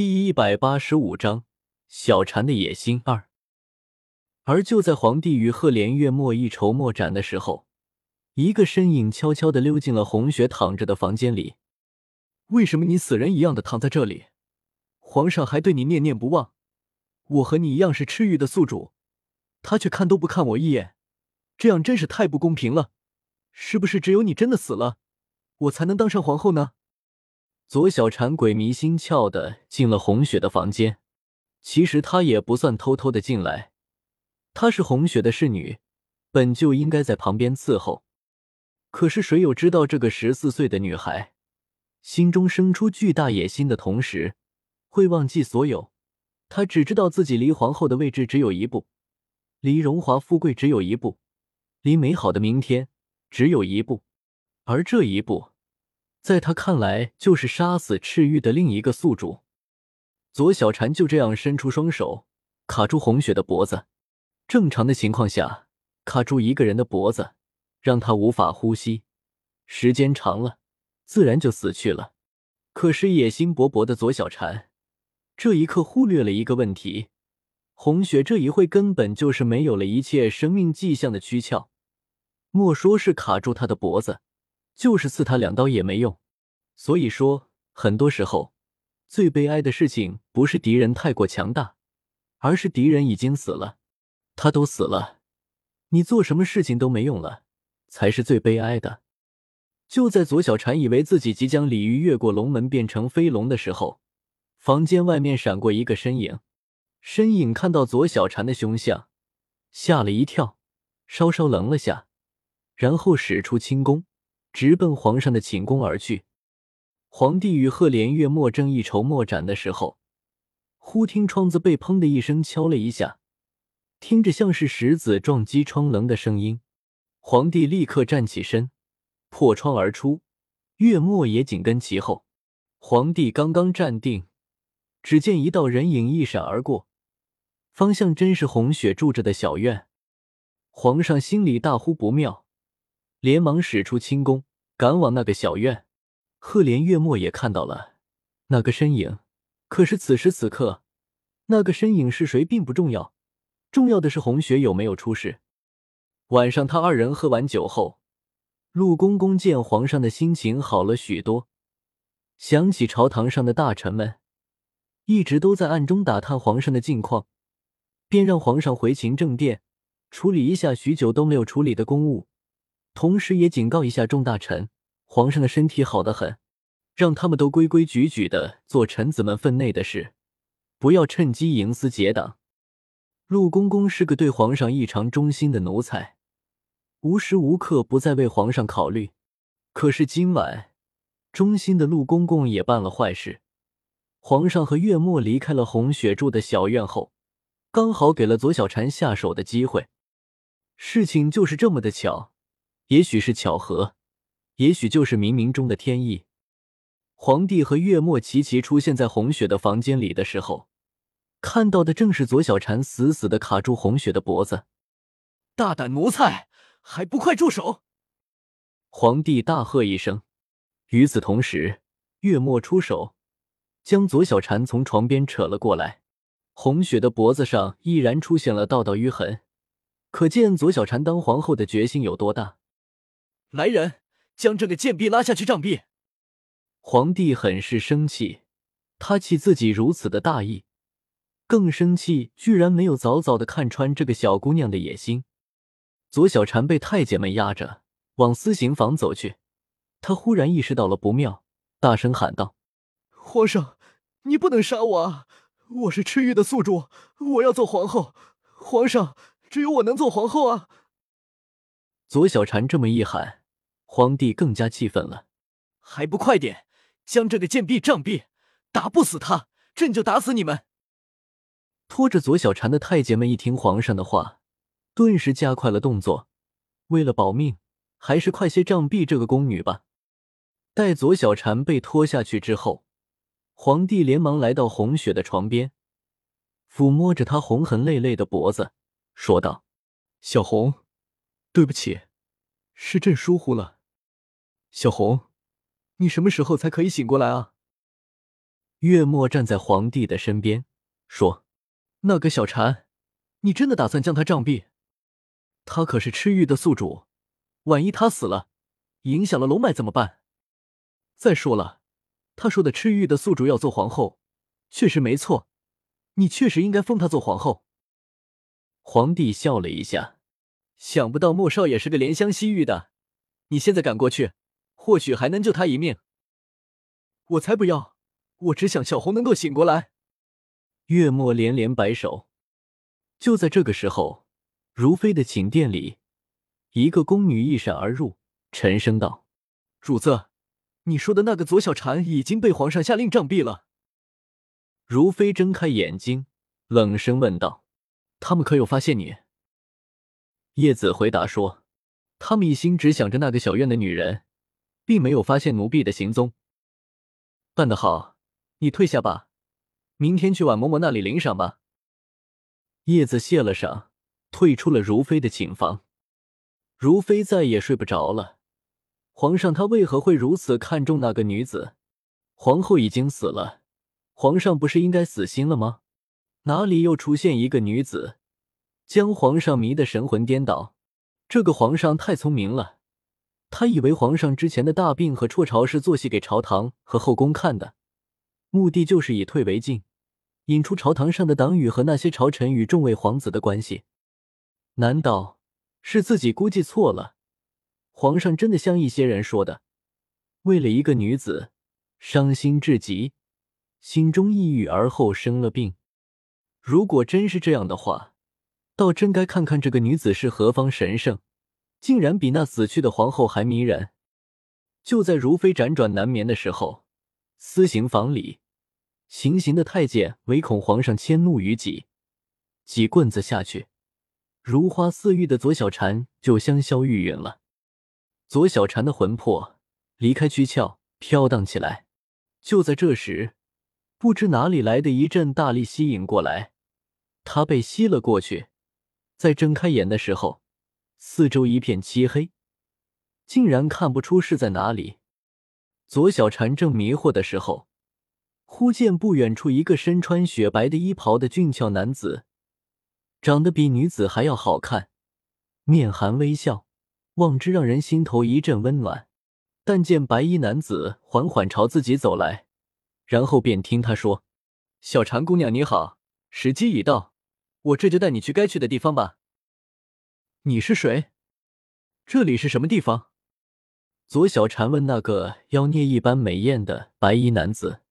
第一百八十五章小禅的野心二。而就在皇帝与赫连月末一筹莫展的时候，一个身影悄悄的溜进了红雪躺着的房间里。为什么你死人一样的躺在这里？皇上还对你念念不忘。我和你一样是赤玉的宿主，他却看都不看我一眼，这样真是太不公平了。是不是只有你真的死了，我才能当上皇后呢？左小禅鬼迷心窍的进了红雪的房间，其实她也不算偷偷的进来，她是红雪的侍女，本就应该在旁边伺候。可是谁有知道这个十四岁的女孩，心中生出巨大野心的同时，会忘记所有。她只知道自己离皇后的位置只有一步，离荣华富贵只有一步，离美好的明天只有一步，而这一步。在他看来，就是杀死赤玉的另一个宿主。左小禅就这样伸出双手，卡住红雪的脖子。正常的情况下，卡住一个人的脖子，让他无法呼吸，时间长了，自然就死去了。可是野心勃勃的左小禅，这一刻忽略了一个问题：红雪这一会根本就是没有了一切生命迹象的躯壳，莫说是卡住他的脖子。就是刺他两刀也没用，所以说，很多时候最悲哀的事情不是敌人太过强大，而是敌人已经死了。他都死了，你做什么事情都没用了，才是最悲哀的。就在左小禅以为自己即将鲤鱼越过龙门变成飞龙的时候，房间外面闪过一个身影，身影看到左小禅的凶相，吓了一跳，稍稍愣了下，然后使出轻功。直奔皇上的寝宫而去。皇帝与赫连月末正一筹莫展的时候，忽听窗子被砰的一声敲了一下，听着像是石子撞击窗棱的声音。皇帝立刻站起身，破窗而出，月末也紧跟其后。皇帝刚刚站定，只见一道人影一闪而过，方向真是红雪住着的小院。皇上心里大呼不妙，连忙使出轻功。赶往那个小院，赫连月末也看到了那个身影。可是此时此刻，那个身影是谁并不重要，重要的是红雪有没有出事。晚上，他二人喝完酒后，陆公公见皇上的心情好了许多，想起朝堂上的大臣们一直都在暗中打探皇上的近况，便让皇上回勤政殿处理一下许久都没有处理的公务。同时也警告一下众大臣，皇上的身体好得很，让他们都规规矩矩的做臣子们分内的事，不要趁机营私结党。陆公公是个对皇上异常忠心的奴才，无时无刻不在为皇上考虑。可是今晚，忠心的陆公公也办了坏事。皇上和月末离开了红雪住的小院后，刚好给了左小禅下手的机会。事情就是这么的巧。也许是巧合，也许就是冥冥中的天意。皇帝和月末齐齐出现在红雪的房间里的时候，看到的正是左小禅死死的卡住红雪的脖子。大胆奴才，还不快住手！皇帝大喝一声。与此同时，月末出手，将左小禅从床边扯了过来。红雪的脖子上依然出现了道道淤痕，可见左小禅当皇后的决心有多大。来人，将这个贱婢拉下去杖毙！皇帝很是生气，他气自己如此的大意，更生气居然没有早早的看穿这个小姑娘的野心。左小禅被太监们压着往私刑房走去，他忽然意识到了不妙，大声喊道：“皇上，你不能杀我啊！我是赤玉的宿主，我要做皇后。皇上，只有我能做皇后啊！”左小禅这么一喊，皇帝更加气愤了，还不快点将这个贱婢杖毙！打不死他，朕就打死你们！拖着左小禅的太监们一听皇上的话，顿时加快了动作。为了保命，还是快些杖毙这个宫女吧。待左小婵被拖下去之后，皇帝连忙来到红雪的床边，抚摸着她红痕累累的脖子，说道：“小红。”对不起，是朕疏忽了。小红，你什么时候才可以醒过来啊？月末站在皇帝的身边，说：“那个小蝉，你真的打算将他杖毙？他可是赤玉的宿主，万一他死了，影响了龙脉怎么办？再说了，他说的赤玉的宿主要做皇后，确实没错，你确实应该封她做皇后。”皇帝笑了一下，想不到莫少爷是个怜香惜玉的，你现在赶过去，或许还能救他一命。我才不要！我只想小红能够醒过来。月末连连摆手。就在这个时候，如妃的寝殿里，一个宫女一闪而入，沉声道：“主子，你说的那个左小禅已经被皇上下令杖毙了。”如妃睁开眼睛，冷声问道：“他们可有发现你？”叶子回答说：“他们一心只想着那个小院的女人，并没有发现奴婢的行踪。”办得好。你退下吧，明天去婉嬷嬷那里领赏吧。叶子谢了赏，退出了如妃的寝房。如妃再也睡不着了。皇上他为何会如此看重那个女子？皇后已经死了，皇上不是应该死心了吗？哪里又出现一个女子，将皇上迷得神魂颠倒？这个皇上太聪明了，他以为皇上之前的大病和辍朝是做戏给朝堂和后宫看的。目的就是以退为进，引出朝堂上的党羽和那些朝臣与众位皇子的关系。难道是自己估计错了？皇上真的像一些人说的，为了一个女子伤心至极，心中抑郁而后生了病？如果真是这样的话，倒真该看看这个女子是何方神圣，竟然比那死去的皇后还迷人。就在如妃辗转难眠的时候。私刑房里，行刑的太监唯恐皇上迁怒于己，几棍子下去，如花似玉的左小禅就香消玉殒了。左小禅的魂魄离开躯壳，飘荡起来。就在这时，不知哪里来的一阵大力吸引过来，她被吸了过去。在睁开眼的时候，四周一片漆黑，竟然看不出是在哪里。左小禅正迷惑的时候，忽见不远处一个身穿雪白的衣袍的俊俏男子，长得比女子还要好看，面含微笑，望之让人心头一阵温暖。但见白衣男子缓缓朝自己走来，然后便听他说：“小禅姑娘你好，时机已到，我这就带你去该去的地方吧。”你是谁？这里是什么地方？左小禅问那个妖孽一般美艳的白衣男子。